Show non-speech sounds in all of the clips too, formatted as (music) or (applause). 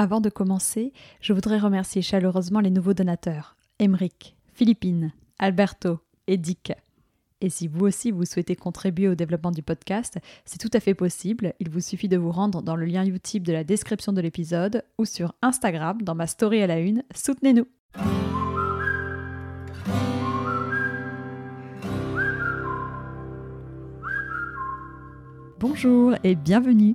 Avant de commencer, je voudrais remercier chaleureusement les nouveaux donateurs Emeric, Philippine, Alberto et Dick. Et si vous aussi vous souhaitez contribuer au développement du podcast, c'est tout à fait possible. Il vous suffit de vous rendre dans le lien Utip de la description de l'épisode ou sur Instagram dans ma story à la une. Soutenez-nous! Bonjour et bienvenue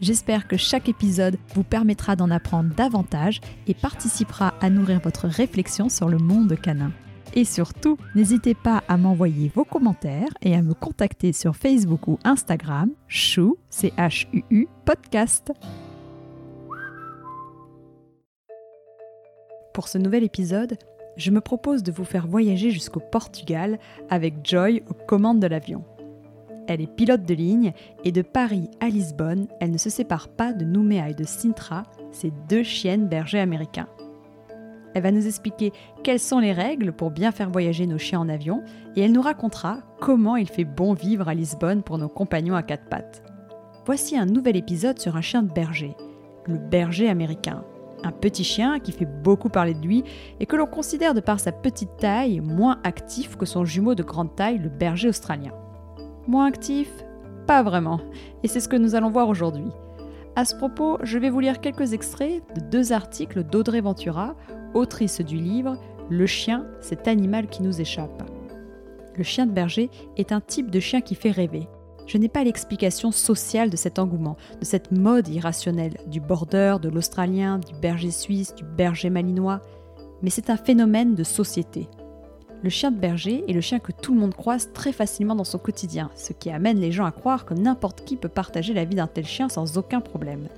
J'espère que chaque épisode vous permettra d'en apprendre davantage et participera à nourrir votre réflexion sur le monde canin. Et surtout, n'hésitez pas à m'envoyer vos commentaires et à me contacter sur Facebook ou Instagram, chou, c h u -U, podcast. Pour ce nouvel épisode, je me propose de vous faire voyager jusqu'au Portugal avec Joy aux commandes de l'avion. Elle est pilote de ligne et de Paris à Lisbonne, elle ne se sépare pas de Nouméa et de Sintra, ces deux chiennes bergers américains. Elle va nous expliquer quelles sont les règles pour bien faire voyager nos chiens en avion et elle nous racontera comment il fait bon vivre à Lisbonne pour nos compagnons à quatre pattes. Voici un nouvel épisode sur un chien de berger, le berger américain. Un petit chien qui fait beaucoup parler de lui et que l'on considère de par sa petite taille moins actif que son jumeau de grande taille, le berger australien. Moins actif? Pas vraiment. Et c'est ce que nous allons voir aujourd'hui. À ce propos, je vais vous lire quelques extraits de deux articles d'Audrey Ventura, autrice du livre Le chien, cet animal qui nous échappe. Le chien de berger est un type de chien qui fait rêver. Je n'ai pas l'explication sociale de cet engouement, de cette mode irrationnelle, du border, de l'australien, du berger suisse, du berger malinois, mais c'est un phénomène de société. Le chien de berger est le chien que tout le monde croise très facilement dans son quotidien, ce qui amène les gens à croire que n'importe qui peut partager la vie d'un tel chien sans aucun problème.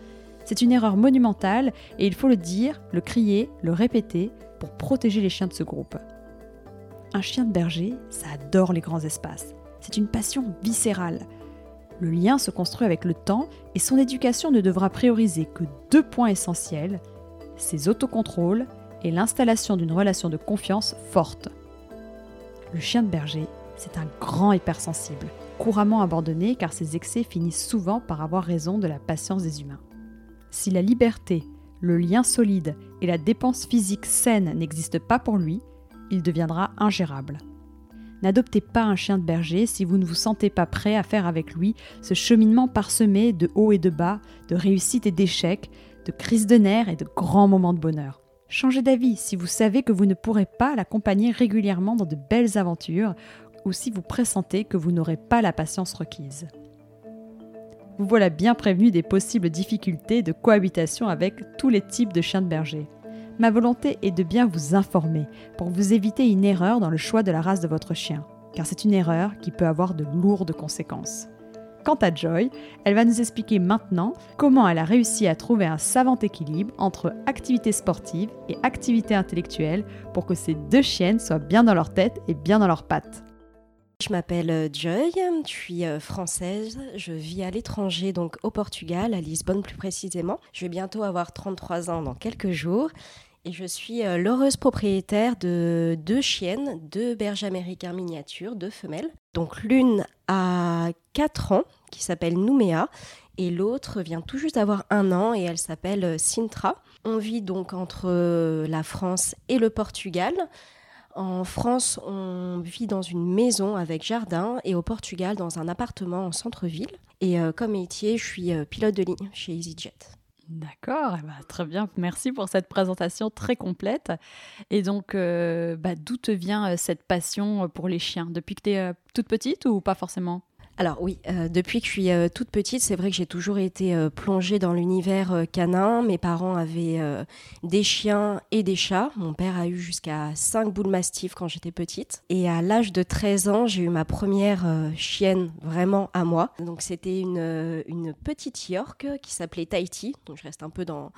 C'est une erreur monumentale et il faut le dire, le crier, le répéter pour protéger les chiens de ce groupe. Un chien de berger, ça adore les grands espaces. C'est une passion viscérale. Le lien se construit avec le temps et son éducation ne devra prioriser que deux points essentiels, ses autocontrôles et l'installation d'une relation de confiance forte. Le chien de berger, c'est un grand hypersensible, couramment abandonné car ses excès finissent souvent par avoir raison de la patience des humains. Si la liberté, le lien solide et la dépense physique saine n'existent pas pour lui, il deviendra ingérable. N'adoptez pas un chien de berger si vous ne vous sentez pas prêt à faire avec lui ce cheminement parsemé de hauts et de bas, de réussites et d'échecs, de crises de nerfs et de grands moments de bonheur. Changez d'avis si vous savez que vous ne pourrez pas l'accompagner régulièrement dans de belles aventures ou si vous pressentez que vous n'aurez pas la patience requise. Vous voilà bien prévenu des possibles difficultés de cohabitation avec tous les types de chiens de berger. Ma volonté est de bien vous informer pour vous éviter une erreur dans le choix de la race de votre chien, car c'est une erreur qui peut avoir de lourdes conséquences. Quant à Joy, elle va nous expliquer maintenant comment elle a réussi à trouver un savant équilibre entre activité sportive et activité intellectuelle pour que ces deux chiennes soient bien dans leur tête et bien dans leurs pattes. Je m'appelle euh, Joy, je suis euh, française, je vis à l'étranger, donc au Portugal, à Lisbonne plus précisément. Je vais bientôt avoir 33 ans dans quelques jours et je suis euh, l'heureuse propriétaire de deux chiennes, deux berges américains miniatures, deux femelles. Donc l'une a 4 ans, qui s'appelle Nouméa, et l'autre vient tout juste d'avoir un an et elle s'appelle euh, Sintra. On vit donc entre euh, la France et le Portugal. En France, on vit dans une maison avec jardin et au Portugal dans un appartement en centre-ville. Et comme métier, je suis pilote de ligne chez EasyJet. D'accord, eh ben, très bien. Merci pour cette présentation très complète. Et donc, euh, bah, d'où te vient euh, cette passion pour les chiens? Depuis que tu es euh, toute petite ou pas forcément? Alors oui, euh, depuis que je suis euh, toute petite, c'est vrai que j'ai toujours été euh, plongée dans l'univers canin. Mes parents avaient des chiens et des chats. Mon père a eu jusqu'à 5 boules mastives quand j'étais petite. Et à l'âge de 13 ans, j'ai eu ma première chienne vraiment à moi. Donc c'était une, petite York qui s'appelait Tahiti. Donc je reste un peu dans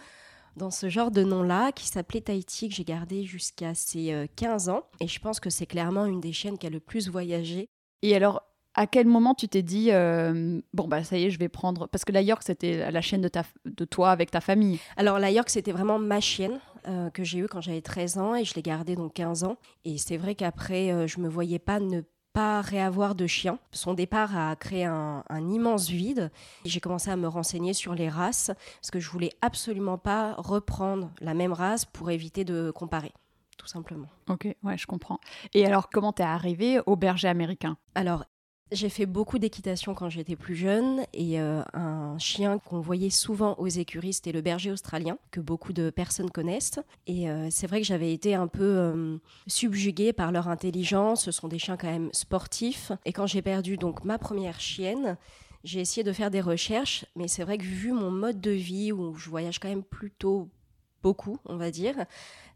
dans ce genre de nom-là qui s'appelait Tahiti, que j'ai gardé jusqu'à ses 15 ans. Et je pense que c'est clairement une des chiennes qui a le plus voyagé. Et alors, à quel moment tu t'es dit euh, bon bah ça y est je vais prendre parce que la York c'était la chienne de ta de toi avec ta famille alors la York c'était vraiment ma chienne euh, que j'ai eue quand j'avais 13 ans et je l'ai gardée donc 15 ans et c'est vrai qu'après euh, je me voyais pas ne pas réavoir de chien. Son départ a créé un, immense vide. J'ai commencé à me renseigner sur les races parce que je voulais absolument pas reprendre la même race pour éviter de comparer tout simplement. Ok, ouais, je comprends. Et alors, comment t'es arrivée au berger américain? Alors, j'ai fait beaucoup d'équitation quand j'étais plus jeune et euh, un chien qu'on voyait souvent aux écuries, c'était le berger australien, que beaucoup de personnes connaissent. Et euh, c'est vrai que j'avais été un peu euh, subjuguée par leur intelligence. Ce sont des chiens quand même sportifs. Et quand j'ai perdu donc ma première chienne, j'ai essayé de faire des recherches, mais c'est vrai que vu mon mode de vie où je voyage quand même plutôt beaucoup, on va dire.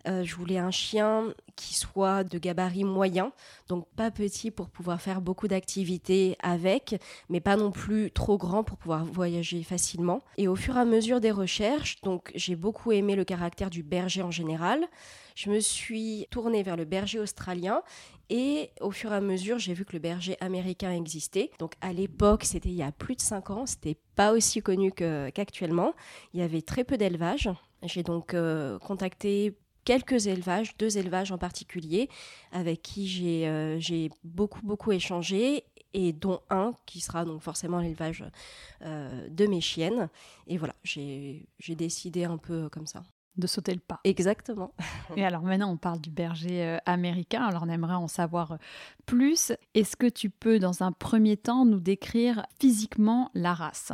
Euh, je voulais un chien qui soit de gabarit moyen, donc pas petit pour pouvoir faire beaucoup d'activités avec, mais pas non plus trop grand pour pouvoir voyager facilement. Et au fur et à mesure des recherches, donc j'ai beaucoup aimé le caractère du berger en général. Je me suis tournée vers le berger australien et au fur et à mesure, j'ai vu que le berger américain existait. Donc à l'époque, c'était il y a plus de 5 ans, c'était pas aussi connu qu'actuellement. il y avait très peu d'élevage. J'ai donc euh, contacté quelques élevages, deux élevages en particulier, avec qui j'ai euh, beaucoup, beaucoup échangé, et dont un qui sera donc forcément l'élevage euh, de mes chiennes. Et voilà, j'ai décidé un peu comme ça. De sauter le pas. Exactement. Et alors maintenant, on parle du berger américain, alors on aimerait en savoir plus. Est-ce que tu peux, dans un premier temps, nous décrire physiquement la race?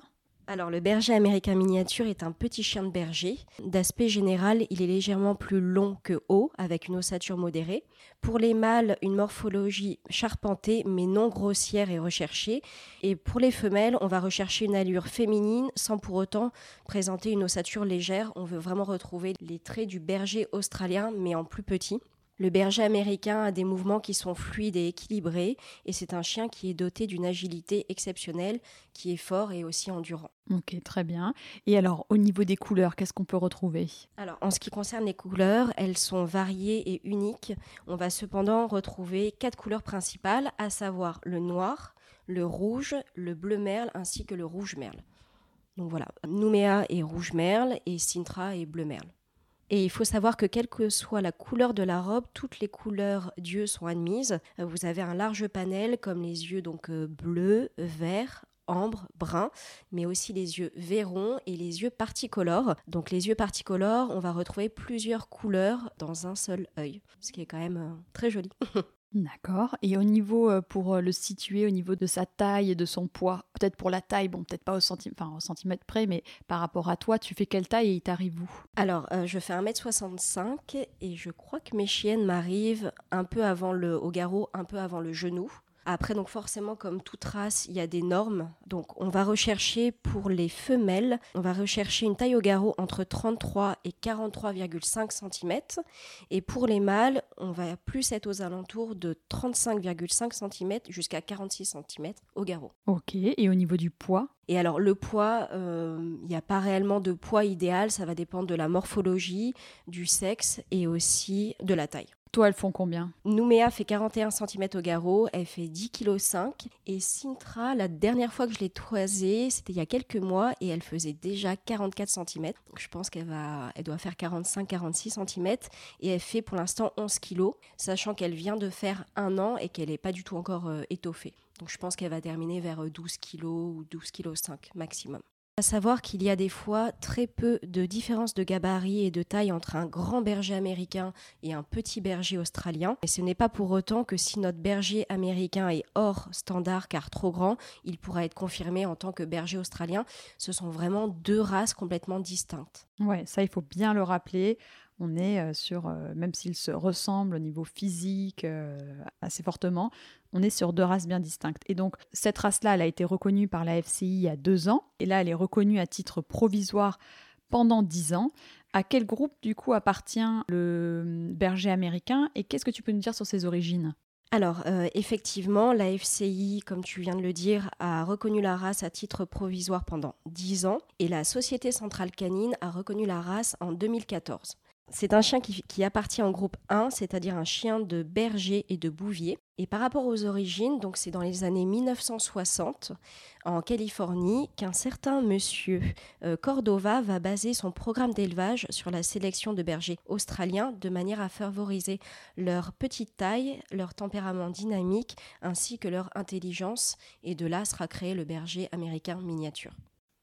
Alors le berger américain miniature est un petit chien de berger. D'aspect général, il est légèrement plus long que haut, avec une ossature modérée. Pour les mâles, une morphologie charpentée mais non grossière et recherchée. Et pour les femelles, on va rechercher une allure féminine sans pour autant présenter une ossature légère. On veut vraiment retrouver les traits du berger australien mais en plus petit. Le berger américain a des mouvements qui sont fluides et équilibrés et c'est un chien qui est doté d'une agilité exceptionnelle, qui est fort et aussi endurant. Ok, très bien. Et alors, au niveau des couleurs, qu'est-ce qu'on peut retrouver? Alors, en ce qui concerne les couleurs, elles sont variées et uniques. On va cependant retrouver quatre couleurs principales, à savoir le noir, le rouge, le bleu merle ainsi que le rouge merle. Donc voilà, Nouméa est rouge merle et Sintra est bleu merle. Et il faut savoir que quelle que soit la couleur de la robe, toutes les couleurs d'yeux sont admises. Vous avez un large panel comme les yeux donc euh, bleus, verts, ambre, brun, mais aussi les yeux verrons et les yeux particolores. Donc les yeux particolores, on va retrouver plusieurs couleurs dans un seul œil, ce qui est quand même euh, très joli. (laughs) D'accord. Et au niveau, euh, pour euh, le situer, au niveau de sa taille et de son poids, peut-être pour la taille, bon, peut-être pas au, enfin, au centimètre près, mais par rapport à toi, tu fais quelle taille et il t'arrive où? Alors, euh, je fais 1m65 et je crois que mes chiennes m'arrivent un peu avant le, au garrot, un peu avant le genou. Après, donc forcément, comme toute race, il y a des normes. Donc, on va rechercher pour les femelles, on va rechercher une taille au garrot entre 33 et 43,5 cm. Et pour les mâles, on va plus être aux alentours de 35,5 cm jusqu'à 46 cm au garrot. Ok, et au niveau du poids? Et alors le poids, euh, il n'y a pas réellement de poids idéal, ça va dépendre de la morphologie, du sexe et aussi de la taille. Toi, elles font combien Nouméa fait 41 cm au garrot, elle fait 10 kg. Et Sintra, la dernière fois que je l'ai toisée, c'était il y a quelques mois et elle faisait déjà 44 cm. Donc je pense qu'elle elle doit faire 45-46 cm et elle fait pour l'instant 11 kg, sachant qu'elle vient de faire un an et qu'elle n'est pas du tout encore euh, étoffée. Donc je pense qu'elle va terminer vers 12 kg ou 12 kg maximum. À savoir qu'il y a des fois très peu de différence de gabarit et de taille entre un grand berger américain et un petit berger australien. Et ce n'est pas pour autant que si notre berger américain est hors standard car trop grand, il pourra être confirmé en tant que berger australien. Ce sont vraiment deux races complètement distinctes. Ouais, ça il faut bien le rappeler on est euh, sur, euh, même s'ils se ressemblent au niveau physique euh, assez fortement, on est sur deux races bien distinctes. Et donc, cette race-là, elle a été reconnue par la FCI il y a deux ans, et là, elle est reconnue à titre provisoire pendant dix ans. À quel groupe, du coup, appartient le berger américain, et qu'est-ce que tu peux nous dire sur ses origines? Alors, effectivement, la FCI, comme tu viens de le dire, a reconnu la race à titre provisoire pendant 10 ans et la Société centrale canine a reconnu la race en 2014. C'est un chien qui, appartient au groupe 1, c'est-à-dire un chien de berger et de bouvier. Et par rapport aux origines, donc c'est dans les années 1960 en Californie qu'un certain monsieur euh, Cordova va baser son programme d'élevage sur la sélection de bergers australiens de manière à favoriser leur petite taille, leur tempérament dynamique ainsi que leur intelligence. Et de là sera créé le berger américain miniature.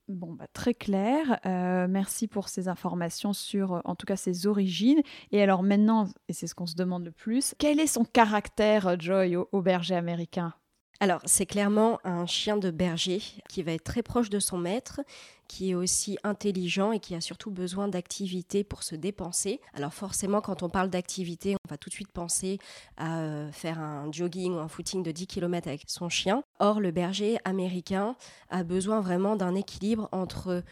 Bon, bah, très clair. Euh, merci pour ces informations sur, euh, en tout cas, ses origines. Et alors maintenant, et c'est ce qu'on se demande le plus, quel est son caractère, euh, Joy, au berger américain? Alors, c'est clairement un chien de berger qui va être très proche de son maître, qui est aussi intelligent et qui a surtout besoin d'activité pour se dépenser. Alors forcément, quand on parle d'activité, on va tout de suite penser à euh, faire un jogging ou un footing de 10 km avec son chien. Or, le berger américain a besoin vraiment d'un équilibre entre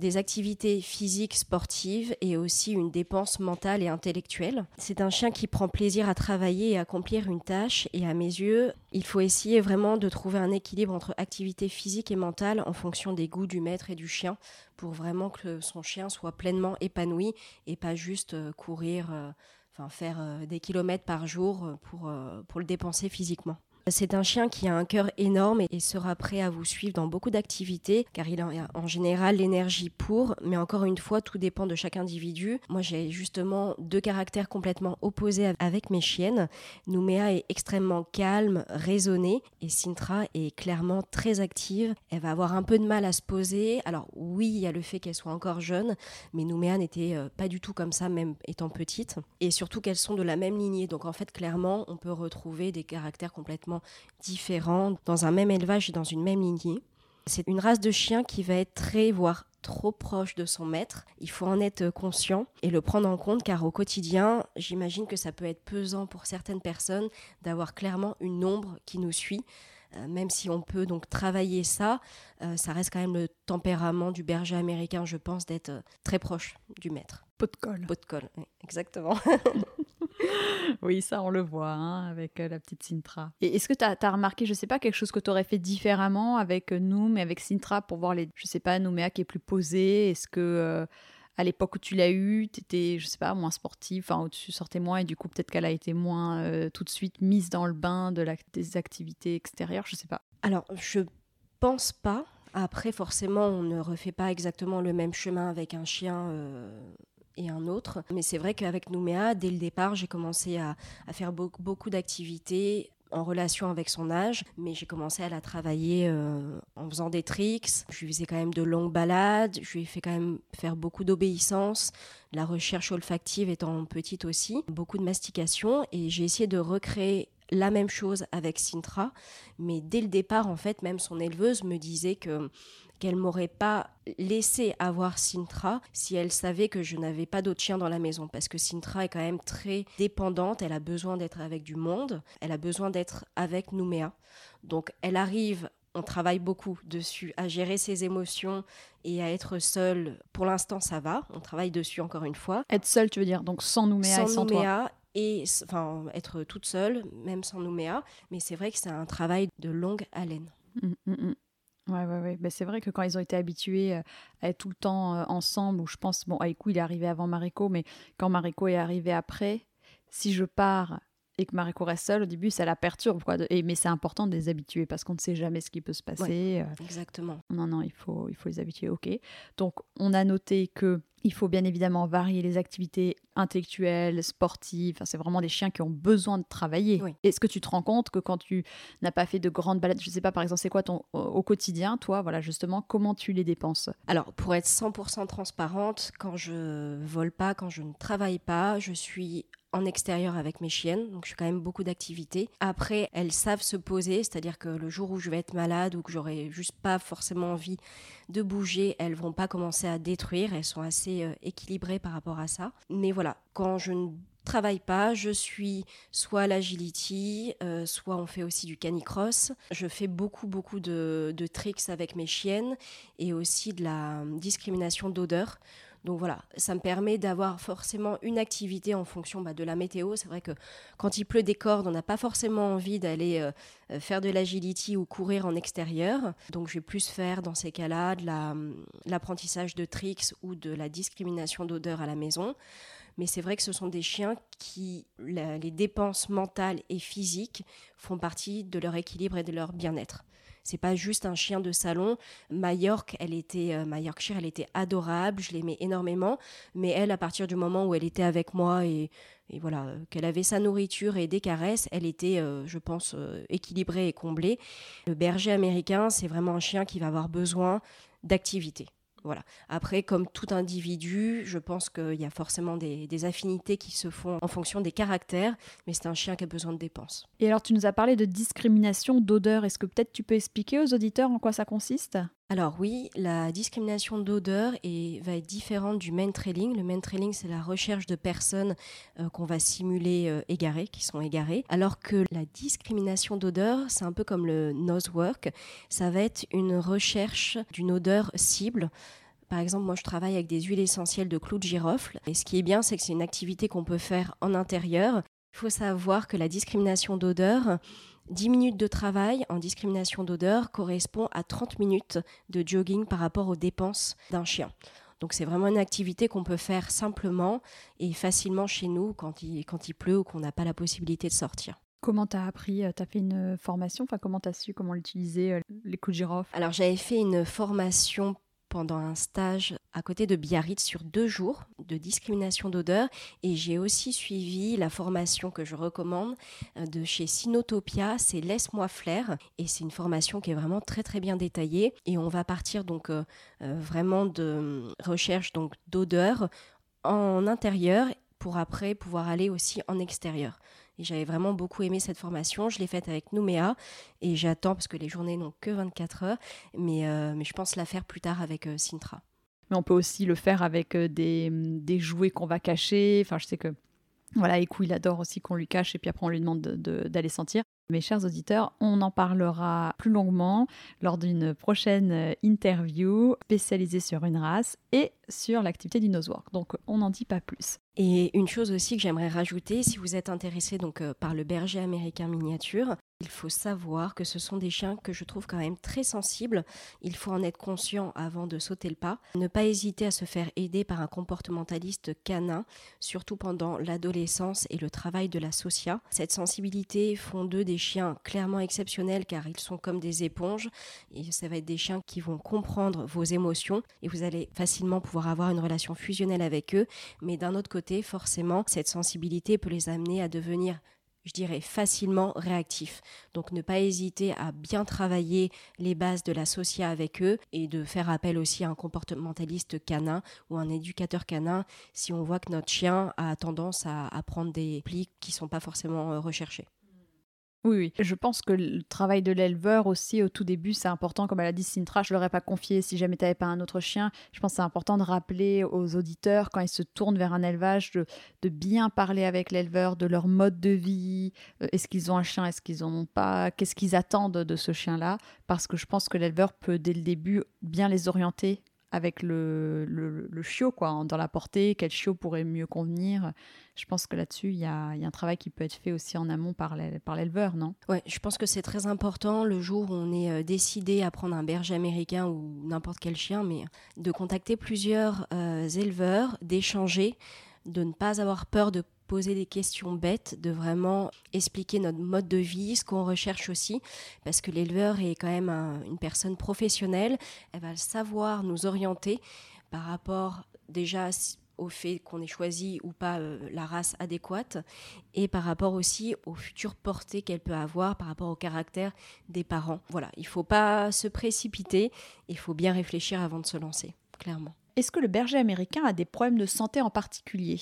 des activités physiques, sportives et aussi une dépense mentale et intellectuelle. C'est un chien qui prend plaisir à travailler et accomplir une tâche et à mes yeux, il faut essayer vraiment de trouver un équilibre entre activité physique et mentale en fonction des goûts du maître et du chien pour vraiment que son chien soit pleinement épanoui et pas juste euh, courir, euh, enfin faire euh, des kilomètres par jour pour, pour le dépenser physiquement. C'est un chien qui a un cœur énorme et sera prêt à vous suivre dans beaucoup d'activités car il a en général l'énergie pour, mais encore une fois, tout dépend de chaque individu. Moi, j'ai justement deux caractères complètement opposés avec mes chiennes. Nouméa est extrêmement calme, raisonnée et Sintra est clairement très active. Elle va avoir un peu de mal à se poser. Alors oui, il y a le fait qu'elle soit encore jeune, mais Nouméa n'était euh, pas du tout comme ça, même étant petite. Et surtout qu'elles sont de la même lignée. Donc en fait, clairement, on peut retrouver des caractères complètement différents dans un même élevage et dans une même lignée. C'est une race de chien qui va être très, voire trop proche de son maître. Il faut en être conscient et le prendre en compte car au quotidien, j'imagine que ça peut être pesant pour certaines personnes d'avoir clairement une ombre qui nous suit. Euh, même si on peut donc travailler ça, euh, ça reste quand même le tempérament du berger américain, je pense, d'être euh, très proche du maître. Pot de colle. Pot de colle, exactement. (laughs) (laughs) oui, ça on le voit hein, avec la petite Sintra. Et est-ce que tu as, remarqué, je sais pas, quelque chose que tu aurais fait différemment avec nous, mais avec Sintra pour voir les, je sais pas, Nouméa qui est plus posée? Est-ce que à l'époque où tu l'as eu, tu étais, je sais pas, moins sportive, enfin, où tu sortais moins et du coup, peut-être qu'elle a été moins euh, tout de suite mise dans le bain de la, des activités extérieures, je sais pas. Alors, je pense pas. Après, forcément, on ne refait pas exactement le même chemin avec un chien. Euh, et un autre. Mais c'est vrai qu'avec Nouméa, dès le départ, j'ai commencé à, faire beaucoup, beaucoup d'activités en relation avec son âge, mais j'ai commencé à la travailler euh, en faisant des tricks. Je lui faisais quand même de longues balades, je lui ai fait quand même faire beaucoup d'obéissance, la recherche olfactive étant petite aussi, beaucoup de mastication, et j'ai essayé de recréer la même chose avec Sintra, mais dès le départ, en fait, même son éleveuse me disait que qu'elle m'aurait pas laissé avoir Sintra si elle savait que je n'avais pas d'autre chien dans la maison parce que Sintra est quand même très dépendante, elle a besoin d'être avec du monde, elle a besoin d'être avec Nouméa. Donc elle arrive on travaille beaucoup dessus, à gérer ses émotions et à être seule. Pour l'instant, ça va. On travaille dessus encore une fois. Être seule, tu veux dire, donc sans Nouméa et sans Nouméa et enfin être toute seule, même sans Nouméa. Mais c'est vrai que c'est un travail de longue haleine. Mmh, mmh, mmh. Ouais, ouais, ouais. Ben, c'est vrai que quand ils ont été habitués euh, à être tout le temps euh, ensemble, ou je pense, bon, Aikou, il est arrivé avant Mariko, mais quand Mariko est arrivé après, si je pars et que Mariko reste seule, au début, ça la perturbe. Quoi. Et, mais c'est important de les habituer parce qu'on ne sait jamais ce qui peut se passer. Euh. exactement. Non, non, il faut, il faut les habituer. OK. Donc, on a noté que il faut bien évidemment varier les activités intellectuelles, sportives. Enfin, c'est vraiment des chiens qui ont besoin de travailler. Est-ce que tu te rends compte que quand tu n'as pas fait de grandes balades, je ne sais pas, par exemple, c'est quoi ton au quotidien, toi, voilà, justement, comment tu les dépenses? Alors, pour être 100% transparente, quand je vole pas, quand je ne travaille pas, je suis en extérieur avec mes chiennes, donc je fais quand même beaucoup d'activités. Après, elles savent se poser, c'est-à-dire que le jour où je vais être malade ou que j'aurai juste pas forcément envie de bouger, elles vont pas commencer à détruire, elles sont assez euh, équilibrées par rapport à ça. Mais voilà, quand je ne travaille pas, je suis soit l'agility, euh, soit on fait aussi du canicross. Je fais beaucoup beaucoup de, de tricks avec mes chiennes et aussi de la discrimination d'odeur. Donc voilà, ça me permet d'avoir forcément une activité en fonction bah, de la météo. C'est vrai que quand il pleut des cordes, on n'a pas forcément envie d'aller euh, euh, faire de l'agility ou courir en extérieur. Donc je vais plus faire dans ces cas-là de l'apprentissage de tricks ou de la discrimination d'odeur à la maison. Mais c'est vrai que ce sont des chiens qui, les dépenses mentales et physiques font partie de leur équilibre et de leur bien-être. C'est pas juste un chien de salon. Majorque, elle était, euh, elle était adorable, je l'aimais énormément. Mais elle, à partir du moment où elle était avec moi et, voilà, euh, qu'elle avait sa nourriture et des caresses, elle était, euh, je pense, équilibrée et comblée. Le berger américain, c'est vraiment un chien qui va avoir besoin d'activité. Voilà. Après, comme tout individu, je pense qu'il y a forcément des, affinités qui se font en fonction des caractères, mais c'est un chien qui a besoin de dépenses. Et alors, tu nous as parlé de discrimination d'odeur. Est-ce que peut-être tu peux expliquer aux auditeurs en quoi ça consiste? Alors oui, la discrimination d'odeur va être différente du main trailing. Le main trailing, c'est la recherche de personnes euh, qu'on va simuler euh, égarées, qui sont égarées. Alors que la discrimination d'odeur, c'est un peu comme le nose work. Ça va être une recherche d'une odeur cible. Par exemple, moi, je travaille avec des huiles essentielles de clous de girofle. Et ce qui est bien, c'est que c'est une activité qu'on peut faire en intérieur. Il faut savoir que la discrimination d'odeur, 10 minutes de travail en discrimination d'odeur correspond à 30 minutes de jogging par rapport aux dépenses d'un chien. Donc c'est vraiment une activité qu'on peut faire simplement et facilement chez nous quand il, quand il pleut ou qu'on n'a pas la possibilité de sortir. Comment tu as appris Tu as fait une formation? Enfin, comment tu as su comment utiliser euh, les coups de girofle? Alors j'avais fait une formation pendant un stage à côté de Biarritz sur deux jours de discrimination d'odeur. Et j'ai aussi suivi la formation que je recommande euh, de chez Sinotopia, c'est Laisse-moi flair. Et c'est une formation qui est vraiment très très bien détaillée. Et on va partir donc euh, euh, vraiment de recherche donc d'odeur en intérieur pour après pouvoir aller aussi en extérieur. J'avais vraiment beaucoup aimé cette formation. Je l'ai faite avec Nouméa et j'attends parce que les journées n'ont que 24 heures, mais, euh, mais je pense la faire plus tard avec euh, Sintra. Mais on peut aussi le faire avec euh, des, des jouets qu'on va cacher. Enfin, je sais que voilà, Ekou, il adore aussi qu'on lui cache et puis après on lui demande d'aller sentir. Mes chers auditeurs, on en parlera plus longuement lors d'une prochaine interview spécialisée sur une race et sur l'activité du nosework. Donc on n'en dit pas plus. Et une chose aussi que j'aimerais rajouter, si vous êtes intéressé donc euh, par le berger américain miniature, il faut savoir que ce sont des chiens que je trouve quand même très sensibles. Il faut en être conscient avant de sauter le pas. Ne pas hésiter à se faire aider par un comportementaliste canin, surtout pendant l'adolescence et le travail de la socia. Cette sensibilité font d'eux des chiens clairement exceptionnels car ils sont comme des éponges et ça va être des chiens qui vont comprendre vos émotions et vous allez facilement pouvoir avoir une relation fusionnelle avec eux. Mais d'un autre côté, forcément, cette sensibilité peut les amener à devenir je dirais, facilement réactifs. Donc ne pas hésiter à bien travailler les bases de l'associat avec eux et de faire appel aussi à un comportementaliste canin ou un éducateur canin si on voit que notre chien a tendance à, à prendre des plis qui ne sont pas forcément euh, recherchés. Oui. Je pense que le travail de l'éleveur aussi, au tout début, c'est important. Comme elle a dit Sintra, je ne l'aurais pas confié si jamais tu n'avais pas un autre chien. Je pense que c'est important de rappeler aux auditeurs, quand ils se tournent vers un élevage, de, bien parler avec l'éleveur de leur mode de vie. Euh, est-ce qu'ils ont un chien Est-ce qu'ils n'en ont pas? Qu'est-ce qu'ils attendent de ce chien-là? Parce que je pense que l'éleveur peut, dès le début, bien les orienter avec le, chiot quoi, dans la portée, quel chiot pourrait mieux convenir. Je pense que là-dessus, il y a, un travail qui peut être fait aussi en amont par l'éleveur, non? Ouais, je pense que c'est très important le jour où on est euh, décidé à prendre un berger américain ou n'importe quel chien, mais de contacter plusieurs euh, éleveurs, d'échanger, de ne pas avoir peur de poser des questions bêtes, de vraiment expliquer notre mode de vie, ce qu'on recherche aussi, parce que l'éleveur est quand même une personne professionnelle, elle va savoir nous orienter par rapport déjà au fait qu'on ait choisi ou pas euh, la race adéquate et par rapport aussi aux futures portées qu'elle peut avoir par rapport au caractère des parents. Voilà, il ne faut pas se précipiter, il faut bien réfléchir avant de se lancer, clairement. Est-ce que le berger américain a des problèmes de santé en particulier?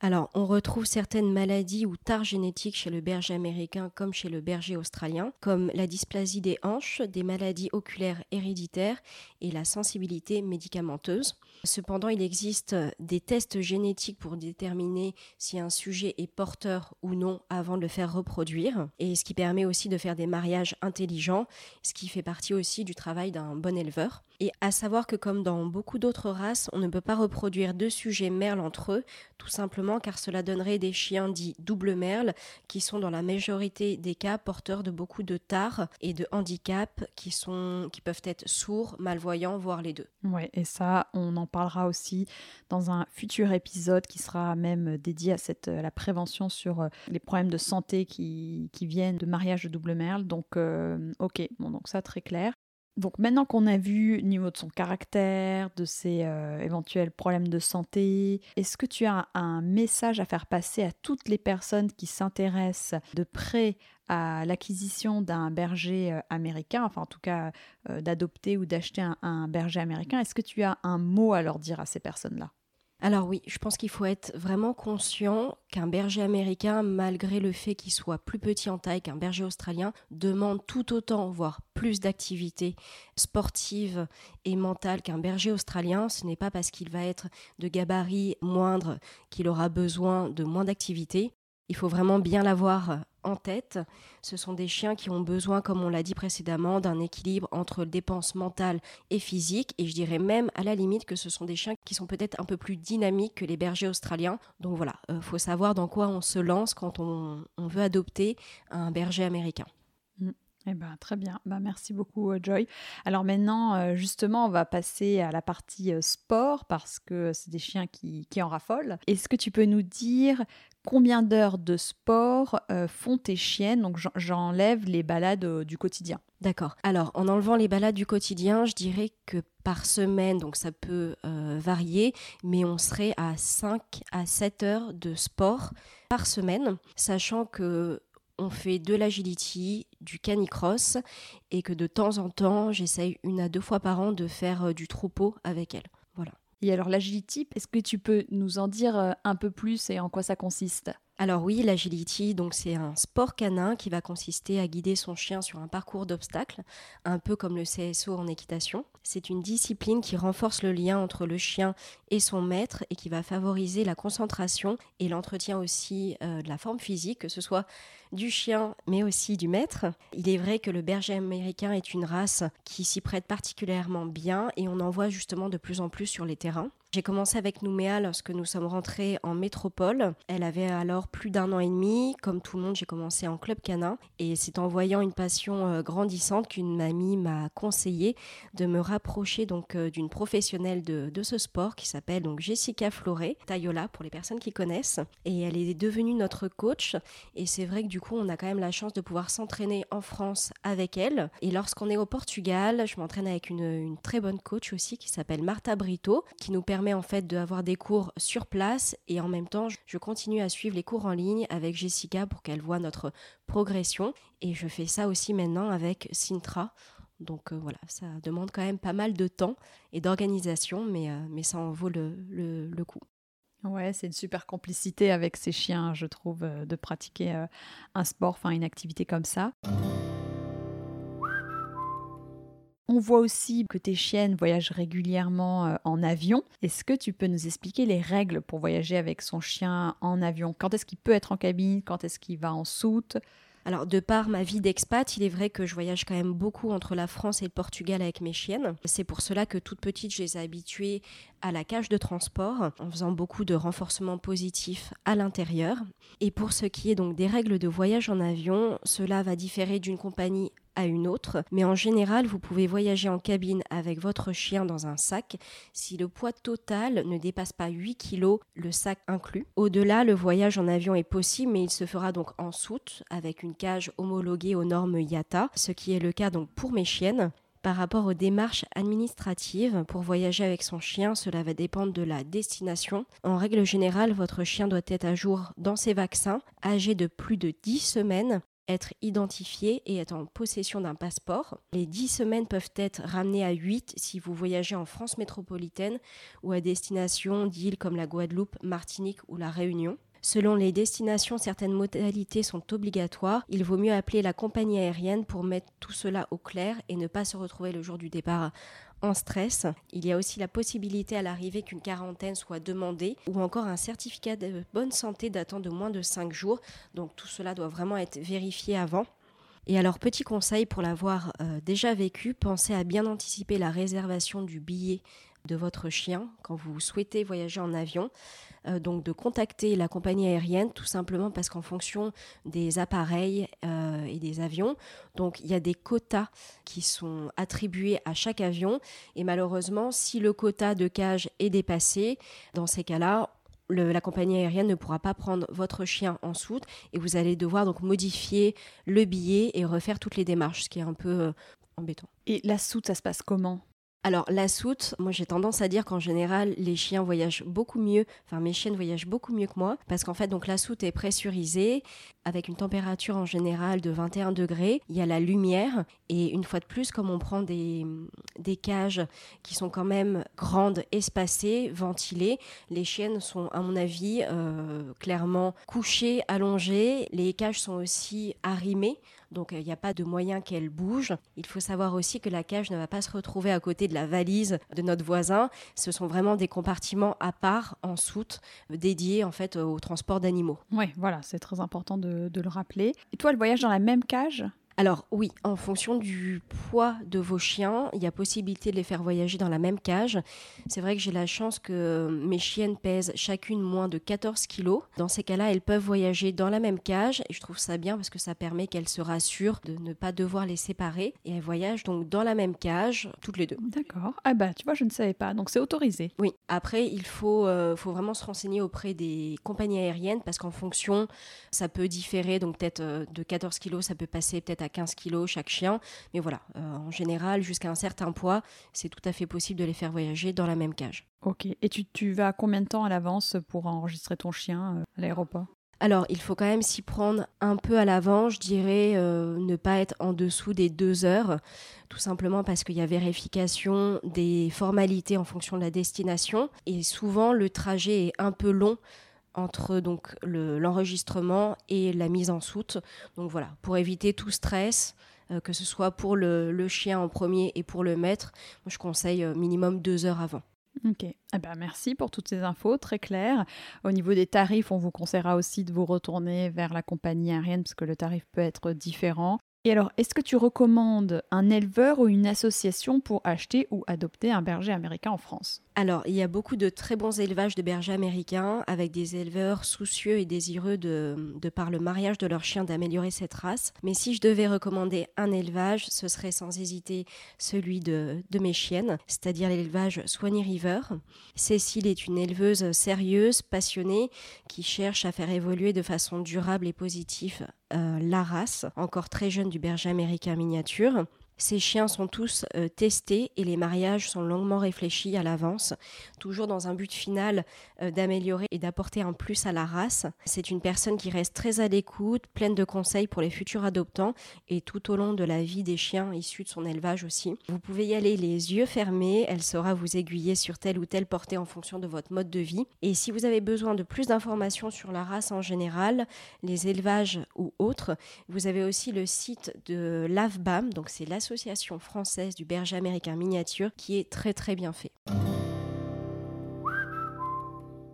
Alors, on retrouve certaines maladies ou tares génétiques chez le berger américain comme chez le berger australien, comme la dysplasie des hanches, des maladies oculaires héréditaires et la sensibilité médicamenteuse. Cependant, il existe des tests génétiques pour déterminer si un sujet est porteur ou non avant de le faire reproduire, et ce qui permet aussi de faire des mariages intelligents, ce qui fait partie aussi du travail d'un bon éleveur. Et à savoir que comme dans beaucoup d'autres races, on ne peut pas reproduire deux sujets merles entre eux, tout simplement car cela donnerait des chiens dits double merle, qui sont dans la majorité des cas porteurs de beaucoup de tares et de handicaps qui, sont, qui peuvent être sourds, malvoyants, voire les deux. Ouais, et ça, on en parlera aussi dans un futur épisode qui sera même dédié à, cette, la prévention sur euh, les problèmes de santé qui, viennent de mariage de double merle. Donc, euh, ok, bon, donc ça, très clair. Donc maintenant qu'on a vu niveau de son caractère, de ses euh, éventuels problèmes de santé, est-ce que tu as un message à faire passer à toutes les personnes qui s'intéressent de près à l'acquisition d'un berger euh, américain, enfin en tout cas euh, d'adopter ou d'acheter un berger américain? Est-ce que tu as un mot à leur dire à ces personnes-là? Alors oui, je pense qu'il faut être vraiment conscient qu'un berger américain, malgré le fait qu'il soit plus petit en taille qu'un berger australien, demande tout autant, voire plus d'activité sportive et mentale qu'un berger australien. Ce n'est pas parce qu'il va être de gabarit moindre qu'il aura besoin de moins d'activité. Il faut vraiment bien l'avoir en tête. Ce sont des chiens qui ont besoin, comme on l'a dit précédemment, d'un équilibre entre dépenses mentales et physiques. Et je dirais même à la limite que ce sont des chiens qui sont peut-être un peu plus dynamiques que les bergers australiens. Donc voilà, il euh, faut savoir dans quoi on se lance quand on, veut adopter un berger américain. Eh ben, très bien, bah, merci beaucoup euh, Joy. Alors maintenant, euh, justement, on va passer à la partie sport parce que c'est des chiens qui, en raffolent. Est-ce que tu peux nous dire combien d'heures de sport euh, font tes chiennes? Donc j'enlève les balades euh, du quotidien. D'accord. Alors en enlevant les balades du quotidien, je dirais que par semaine, donc ça peut euh, varier, mais on serait à 5 à 7 heures de sport par semaine, sachant que on fait de l'agility, du canicross et que de temps en temps, j'essaye une à deux fois par an de faire du troupeau avec elle. Voilà. Et alors l'agility, est-ce que tu peux nous en dire euh, un peu plus et en quoi ça consiste? Alors oui, l'agility, donc c'est un sport canin qui va consister à guider son chien sur un parcours d'obstacles, un peu comme le CSO en équitation. C'est une discipline qui renforce le lien entre le chien et son maître et qui va favoriser la concentration et l'entretien aussi euh, de la forme physique, que ce soit du chien mais aussi du maître. Il est vrai que le berger américain est une race qui s'y prête particulièrement bien et on en voit justement de plus en plus sur les terrains. J'ai commencé avec Nouméa lorsque nous sommes rentrés en métropole. Elle avait alors plus d'un an et demi. Comme tout le monde, j'ai commencé en club canin. Et c'est en voyant une passion euh, grandissante qu'une mamie m'a conseillé de me rapprocher donc euh, d'une professionnelle de, ce sport qui s'appelle donc Jessica Floré, Tayola pour les personnes qui connaissent. Et elle est devenue notre coach. Et c'est vrai que du coup, on a quand même la chance de pouvoir s'entraîner en France avec elle. Et lorsqu'on est au Portugal, je m'entraîne avec une, une très bonne coach aussi qui s'appelle Marta Brito, qui nous permet permet en fait d'avoir des cours sur place et en même temps je continue à suivre les cours en ligne avec Jessica pour qu'elle voit notre progression et je fais ça aussi maintenant avec Sintra. Donc euh, voilà, ça demande quand même pas mal de temps et d'organisation, mais, euh, mais ça en vaut le, le, coup. Ouais, c'est une super complicité avec ces chiens, je trouve, euh, de pratiquer un sport, enfin une activité comme ça. On voit aussi que tes chiennes voyagent régulièrement euh, en avion. Est-ce que tu peux nous expliquer les règles pour voyager avec son chien en avion? Quand est-ce qu'il peut être en cabine? Quand est-ce qu'il va en soute? Alors, de par ma vie d'expat, il est vrai que je voyage quand même beaucoup entre la France et le Portugal avec mes chiennes. C'est pour cela que toute petite, je les ai habituées à la cage de transport en faisant beaucoup de renforcement positif à l'intérieur. Et pour ce qui est donc des règles de voyage en avion, cela va différer d'une compagnie une autre, mais en général, vous pouvez voyager en cabine avec votre chien dans un sac si le poids total ne dépasse pas 8 kg, le sac inclus. Au-delà, le voyage en avion est possible, mais il se fera donc en soute avec une cage homologuée aux normes IATA, ce qui est le cas donc pour mes chiennes. Par rapport aux démarches administratives, pour voyager avec son chien, cela va dépendre de la destination. En règle générale, votre chien doit être à jour dans ses vaccins, âgé de plus de 10 semaines être identifié et être en possession d'un passeport. Les 10 semaines peuvent être ramenées à 8 si vous voyagez en France métropolitaine ou à destination d'îles comme la Guadeloupe, Martinique ou la Réunion. Selon les destinations, certaines modalités sont obligatoires. Il vaut mieux appeler la compagnie aérienne pour mettre tout cela au clair et ne pas se retrouver le jour du départ en stress. Il y a aussi la possibilité à l'arrivée qu'une quarantaine soit demandée ou encore un certificat de bonne santé datant de moins de 5 jours. Donc tout cela doit vraiment être vérifié avant. Et alors, petit conseil pour l'avoir euh, déjà vécu, pensez à bien anticiper la réservation du billet de votre chien quand vous souhaitez voyager en avion. Euh, donc de contacter la compagnie aérienne tout simplement parce qu'en fonction des appareils euh, et des avions, donc il y a des quotas qui sont attribués à chaque avion et malheureusement si le quota de cage est dépassé, dans ces cas-là, la compagnie aérienne ne pourra pas prendre votre chien en soute et vous allez devoir donc modifier le billet et refaire toutes les démarches, ce qui est un peu euh, embêtant. Et la soute, ça se passe comment? Alors la soute, moi j'ai tendance à dire qu'en général les chiens voyagent beaucoup mieux, enfin mes chiennes voyagent beaucoup mieux que moi, parce qu'en fait donc la soute est pressurisée avec une température en général de 21 degrés, il y a la lumière et une fois de plus comme on prend des, cages qui sont quand même grandes, espacées, ventilées, les chiennes sont à mon avis euh, clairement couchées, allongées, les cages sont aussi arrimées donc il n'y a pas de moyen qu'elle bouge. Il faut savoir aussi que la cage ne va pas se retrouver à côté de la valise de notre voisin. Ce sont vraiment des compartiments à part en soute dédiés en fait au transport d'animaux. Oui, voilà, c'est très important de, de le rappeler. Et toi, elle voyage dans la même cage? Alors oui, en fonction du poids de vos chiens, il y a possibilité de les faire voyager dans la même cage. C'est vrai que j'ai la chance que mes chiennes pèsent chacune moins de 14 kilos. Dans ces cas-là, elles peuvent voyager dans la même cage et je trouve ça bien parce que ça permet qu'elles se rassurent de ne pas devoir les séparer et elles voyagent donc dans la même cage toutes les deux. D'accord. Ah bah tu vois, je ne savais pas, donc c'est autorisé. Oui. Après, il faut, euh, faut vraiment se renseigner auprès des compagnies aériennes parce qu'en fonction, ça peut différer. Donc peut-être euh, de 14 kilos, ça peut passer peut-être à 15 kilos chaque chien. Mais voilà, euh, en général, jusqu'à un certain poids, c'est tout à fait possible de les faire voyager dans la même cage. Ok. Et tu, tu vas combien de temps à l'avance pour enregistrer ton chien euh, à l'aéroport? Alors, il faut quand même s'y prendre un peu à l'avant, je dirais euh, ne pas être en dessous des deux heures, tout simplement parce qu'il y a vérification des formalités en fonction de la destination, et souvent le trajet est un peu long entre donc l'enregistrement et la mise en soute. Donc voilà, pour éviter tout stress, euh, que ce soit pour le, chien en premier et pour le maître, je conseille euh, minimum deux heures avant. Ok, eh ben, merci pour toutes ces infos, très claires. Au niveau des tarifs, on vous conseillera aussi de vous retourner vers la compagnie aérienne parce que le tarif peut être différent. Et alors, est-ce que tu recommandes un éleveur ou une association pour acheter ou adopter un berger américain en France? Alors, il y a beaucoup de très bons élevages de bergers américains avec des éleveurs soucieux et désireux de, par le mariage de leurs chiens d'améliorer cette race. Mais si je devais recommander un élevage, ce serait sans hésiter celui de, de mes chiennes, c'est-à-dire l'élevage Swanee River. Cécile est une éleveuse sérieuse, passionnée, qui cherche à faire évoluer de façon durable et positive euh, la race, encore très jeune du berger américain miniature. Ces chiens sont tous euh, testés et les mariages sont longuement réfléchis à l'avance, toujours dans un but final euh, d'améliorer et d'apporter un plus à la race. C'est une personne qui reste très à l'écoute, pleine de conseils pour les futurs adoptants et tout au long de la vie des chiens issus de son élevage aussi. Vous pouvez y aller les yeux fermés, elle saura vous aiguiller sur telle ou telle portée en fonction de votre mode de vie. Et si vous avez besoin de plus d'informations sur la race en général, les élevages ou autres, vous avez aussi le site de l'AFBAM, donc c'est l'association Association française du berger américain miniature qui est très très bien fait.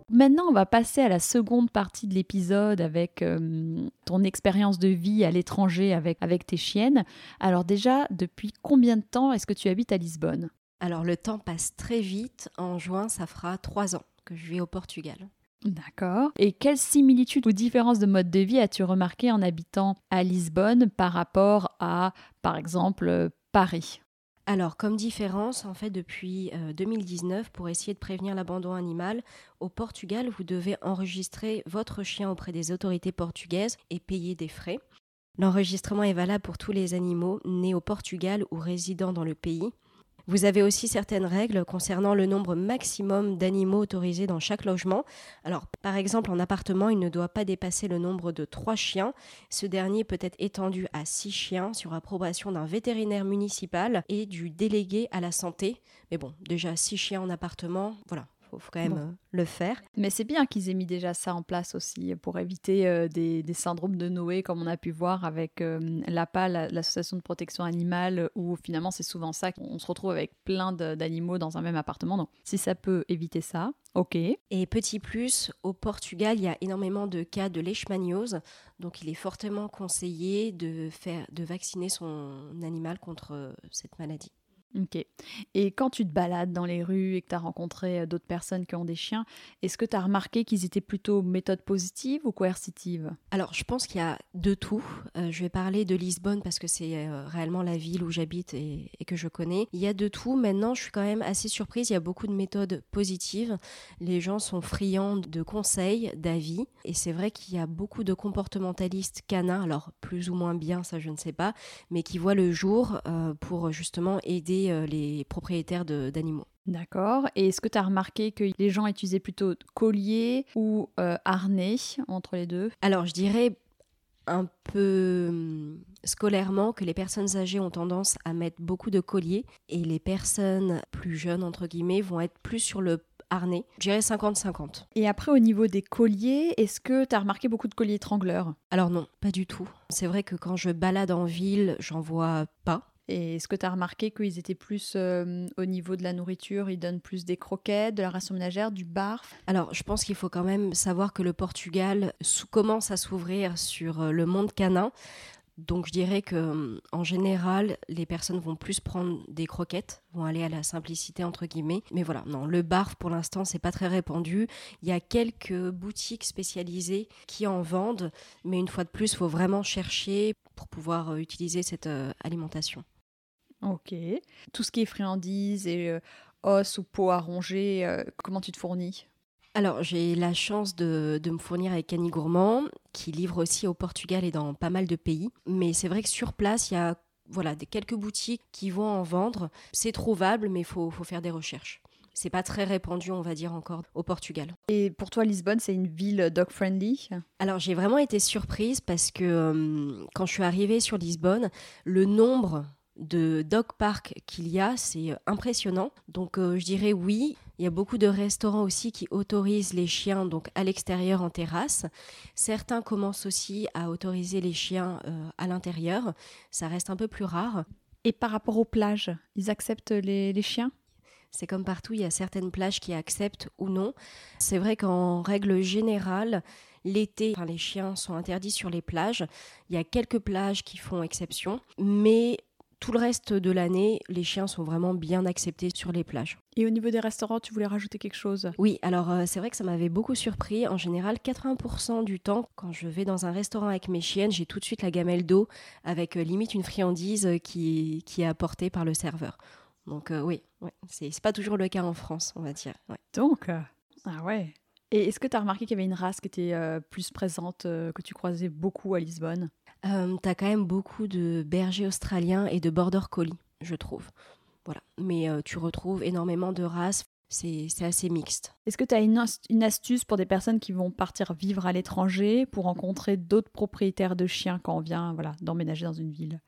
Maintenant, on va passer à la seconde partie de l'épisode avec euh, ton expérience de vie à l'étranger avec, avec tes chiennes. Alors déjà, depuis combien de temps est-ce que tu habites à Lisbonne? Alors le temps passe très vite. En juin, ça fera trois ans que je vis au Portugal. D'accord. Et quelles similitudes ou différences de mode de vie as-tu remarqué en habitant à Lisbonne par rapport à, par exemple, Paris? Alors, comme différence, en fait, depuis 2019, euh, pour essayer de prévenir l'abandon animal, au Portugal, vous devez enregistrer votre chien auprès des autorités portugaises et payer des frais. L'enregistrement est valable pour tous les animaux nés au Portugal ou résidant dans le pays. Vous avez aussi certaines règles concernant le nombre maximum d'animaux autorisés dans chaque logement. Alors, par exemple, en appartement, il ne doit pas dépasser le nombre de trois chiens. Ce dernier peut être étendu à six chiens sur approbation d'un vétérinaire municipal et du délégué à la santé. Mais bon, déjà six chiens en appartement, voilà, faut, faut quand même euh, le faire. Mais c'est bien qu'ils aient mis déjà ça en place aussi pour éviter euh, des, des syndromes de Noé comme on a pu voir avec euh, l'APA, la- l'association de protection animale, où finalement c'est souvent ça qu'on se retrouve avec plein d'animaux dans un même appartement. Donc si ça peut éviter ça, ok. Et petit plus, au Portugal, il y a énormément de cas de leishmaniose, donc il est fortement conseillé de, faire, de vacciner son animal contre euh, cette maladie. Ok. Et quand tu te balades dans les rues et que tu as rencontré euh, d'autres personnes qui ont des chiens, est-ce que tu as remarqué qu'ils étaient plutôt méthode positive ou coercitive? Alors, je pense qu'il y a de tout. Euh, je vais parler de Lisbonne parce que c'est euh, réellement la ville où j'habite et, que je connais. Il y a de tout. Maintenant, je suis quand même assez surprise. Il y a beaucoup de méthodes positives. Les gens sont friands de conseils, d'avis. Et c'est vrai qu'il y a beaucoup de comportementalistes canins, alors plus ou moins bien, ça je ne sais pas, mais qui voient le jour pour justement aider euh, les propriétaires de- d'animaux. D'accord. Et est-ce que tu as remarqué que les gens utilisaient plutôt collier ou euh, harnais entre les deux? Alors, je dirais un peu hum, scolairement que les personnes âgées ont tendance à mettre beaucoup de colliers et les personnes plus jeunes, entre guillemets, vont être plus sur le harnais. Je dirais 50-50. Et après, au niveau des colliers, est-ce que tu as remarqué beaucoup de colliers étrangleurs? Alors non, pas du tout. C'est vrai que quand je balade en ville, j'en vois pas. Et est-ce que tu as remarqué qu'ils étaient plus euh, au niveau de la nourriture, ils donnent plus des croquettes, de la ration ménagère, du barf? Alors, je pense qu'il faut quand même savoir que le Portugal commence à s'ouvrir sur euh, le monde canin. Donc, je dirais que, en général, les personnes vont plus prendre des croquettes, vont aller à la simplicité entre guillemets. Mais voilà, non, le barf pour l'instant, c'est pas très répandu. Il y a quelques boutiques spécialisées qui en vendent, mais une fois de plus, il faut vraiment chercher pour pouvoir euh, utiliser cette alimentation. Ok. Tout ce qui est friandises et euh, os ou peau à ronger, euh, comment tu te fournis? Alors, j'ai la chance de, de me fournir avec Annie Gourmand, qui livre aussi au Portugal et dans pas mal de pays. Mais c'est vrai que sur place, il y a voilà, des, quelques boutiques qui vont en vendre. C'est trouvable, mais il faut, faut faire des recherches. C'est pas très répandu, on va dire, encore au Portugal. Et pour toi, Lisbonne, c'est une ville dog-friendly Alors, j'ai vraiment été surprise parce que euh, quand je suis arrivée sur Lisbonne, le nombre de dog parks qu'il y a, c'est euh, impressionnant. Donc, euh, je dirais oui. Il y a beaucoup de restaurants aussi qui autorisent les chiens donc à l'extérieur en terrasse. Certains commencent aussi à autoriser les chiens euh, à l'intérieur. Ça reste un peu plus rare. Et par rapport aux plages, ils acceptent les, les chiens? C'est comme partout, il y a certaines plages qui acceptent ou non. C'est vrai qu'en règle générale, l'été, enfin, les chiens sont interdits sur les plages. Il y a quelques plages qui font exception, mais tout le reste de l'année, les chiens sont vraiment bien acceptés sur les plages. Et au niveau des restaurants, tu voulais rajouter quelque chose? Oui, alors euh, c'est vrai que ça m'avait beaucoup surpris. En général, 80% du temps, quand je vais dans un restaurant avec mes chiennes, j'ai tout de suite la gamelle d'eau avec euh, limite une friandise euh, qui, qui est apportée par le serveur. Donc euh, oui, ouais, c'est pas toujours le cas en France, on va dire. ouais. Donc, ah ouais. Et est-ce que tu as remarqué qu'il y avait une race qui était plus présente, que tu croisais beaucoup à Lisbonne? Euh, T'as quand même beaucoup de bergers australiens et de border collie, je trouve. Voilà. Mais euh, tu retrouves énormément de races. C'est assez mixte. Est-ce que tu as une, ast- une astuce pour des personnes qui vont partir vivre à l'étranger pour rencontrer d'autres propriétaires de chiens quand on vient voilà, d'emménager dans une ville?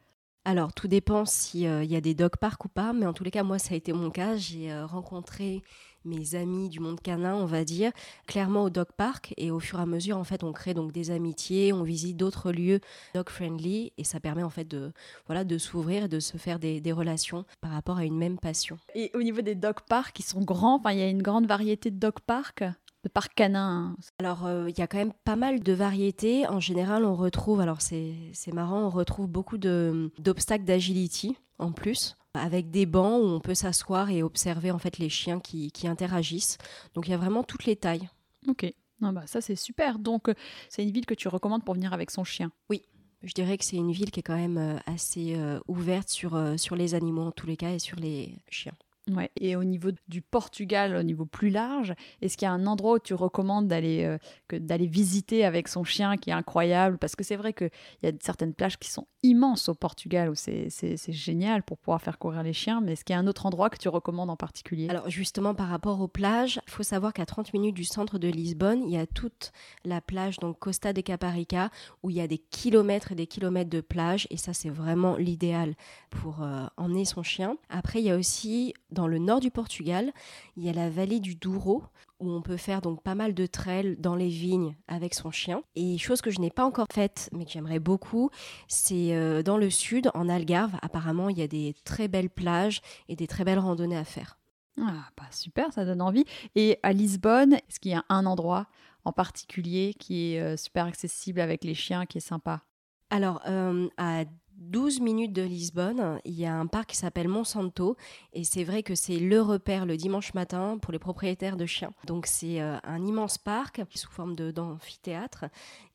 Alors, tout dépend s'il y a des dog parks ou pas, mais en tous les cas, moi, ça a été mon cas. J'ai euh, rencontré mes amis du monde canin, on va dire, clairement au dog park. Et au fur et à mesure, en fait, on crée donc des amitiés, on visite d'autres lieux dog friendly, et ça permet en fait de, voilà, de s'ouvrir et de se faire des, des relations par rapport à une même passion. Et au niveau des dog parks, ils sont grands, enfin, il y a une grande variété de dog parks, de parcs canins. hein. Alors, euh, il y a quand même pas mal de variétés. En général, on retrouve, alors c'est marrant, on retrouve beaucoup d'obstacles d'agility en plus, avec des bancs où on peut s'asseoir et observer en fait les chiens qui, qui interagissent. Donc, il y a vraiment toutes les tailles. Ok. Non, bah, ça, c'est super. Donc, euh, c'est une ville que tu recommandes pour venir avec son chien? Je dirais que c'est une ville qui est quand même euh, assez euh, ouverte sur, euh, sur les animaux en tous les cas et sur les chiens. Ouais, et au niveau du Portugal, au niveau plus large, est-ce qu'il y a un endroit où tu recommandes d'aller euh, que d'aller visiter avec son chien qui est incroyable? Parce que c'est vrai qu'il y a certaines plages qui sont immenses au Portugal où c'est génial pour pouvoir faire courir les chiens, mais est-ce qu'il y a un autre endroit que tu recommandes en particulier? Alors justement par rapport aux plages, il faut savoir qu'à 30 minutes du centre de Lisbonne, il y a toute la plage, donc Costa de Caparica, où il y a des kilomètres et des kilomètres de plage, et ça c'est vraiment l'idéal pour euh, emmener son chien. Après, il y a aussi dans le nord du Portugal, il y a la vallée du Douro où on peut faire donc pas mal de trails dans les vignes avec son chien. Et chose que je n'ai pas encore faite, mais que j'aimerais beaucoup, c'est euh, dans le sud, en Algarve. Apparemment, il y a des très belles plages et des très belles randonnées à faire. Ah, bah super, ça donne envie. Et à Lisbonne, est-ce qu'il y a un endroit en particulier qui est euh, super accessible avec les chiens, qui est sympa? Alors, euh, à 12 minutes de Lisbonne, il y a un parc qui s'appelle Monsanto et c'est vrai que c'est le repère le dimanche matin pour les propriétaires de chiens. Donc c'est euh, un immense parc sous forme d'amphithéâtre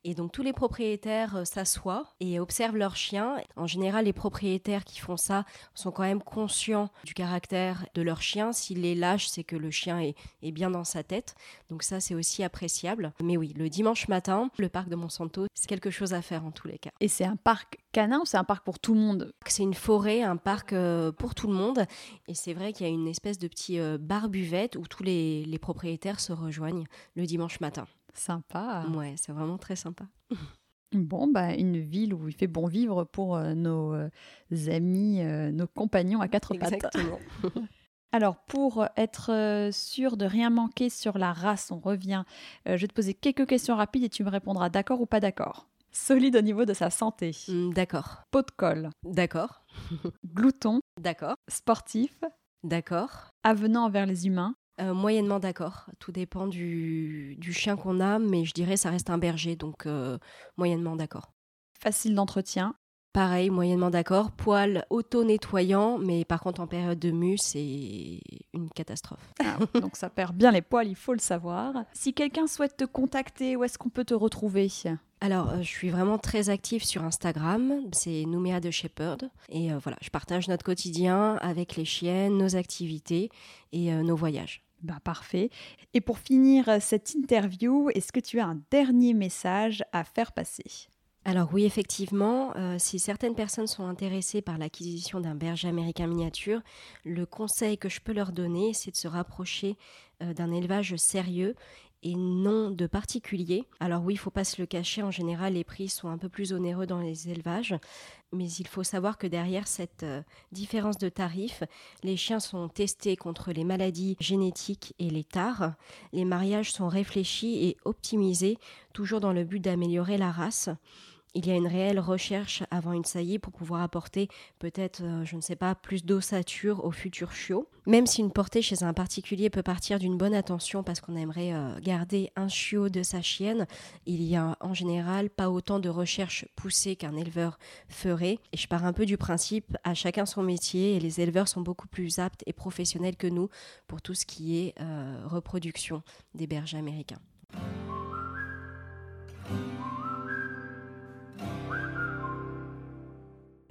et donc tous les propriétaires euh, s'assoient et observent leurs chiens. En général, les propriétaires qui font ça sont quand même conscients du caractère de leur chien. S'il les lâche, c'est que le chien est, bien dans sa tête. Donc ça, c'est aussi appréciable. Mais oui, le dimanche matin, le parc de Monsanto, c'est quelque chose à faire en tous les cas. Et c'est un parc canin ou c'est un parc pour tout le monde C'est une forêt, un parc euh, pour tout le monde. Et c'est vrai qu'il y a une espèce de petit euh, bar buvette où tous les, les propriétaires se rejoignent le dimanche matin. Sympa. Ouais, c'est vraiment très sympa. (laughs) Bon, bah, une ville où il fait bon vivre pour euh, nos euh, amis, euh, nos compagnons à quatre pattes. Exactement. (laughs) Alors, pour être sûr de rien manquer sur la race, on revient. je vais te poser quelques questions rapides et tu me répondras d'accord ou pas d'accord. Solide au niveau de sa santé. Mm, d'accord. Pot de colle. D'accord. (laughs) Glouton. D'accord. Sportif. D'accord. Avenant envers les humains. Euh, moyennement d'accord. Tout dépend du, du chien qu'on a, mais je dirais ça reste un berger, donc euh, moyennement d'accord. Facile d'entretien. Pareil, moyennement d'accord. Poil auto-nettoyant, mais par contre en période de mue, c'est une catastrophe. Ah, donc ça perd bien les poils, il faut le savoir. Si quelqu'un souhaite te contacter, où est-ce qu'on peut te retrouver? Alors, euh, je suis vraiment très active sur Instagram, c'est Nouméa de Shepherd. Et euh, voilà, je partage notre quotidien avec les chiennes, nos activités et euh, nos voyages. Bah, parfait. Et pour finir cette interview, est-ce que tu as un dernier message à faire passer? Alors oui, effectivement, si certaines personnes sont intéressées par l'acquisition d'un berger américain miniature, le conseil que je peux leur donner, c'est de se rapprocher d'un élevage sérieux et non de particuliers. Alors oui, il faut pas se le cacher, en général les prix sont un peu plus onéreux dans les élevages, mais il faut savoir que derrière cette euh, différence de tarifs, les chiens sont testés contre les maladies génétiques et les tares. Les mariages sont réfléchis et optimisés, toujours dans le but d'améliorer la race il y a une réelle recherche avant une saillie pour pouvoir apporter peut-être, euh, je ne sais pas, plus d'ossature au futur chiot. Même si une portée chez un particulier peut partir d'une bonne attention parce qu'on aimerait euh, garder un chiot de sa chienne, il y a en général pas autant de recherche poussée qu'un éleveur ferait. Et je pars un peu du principe, à chacun son métier, et les éleveurs sont beaucoup plus aptes et professionnels que nous pour tout ce qui est euh, reproduction des bergers américains.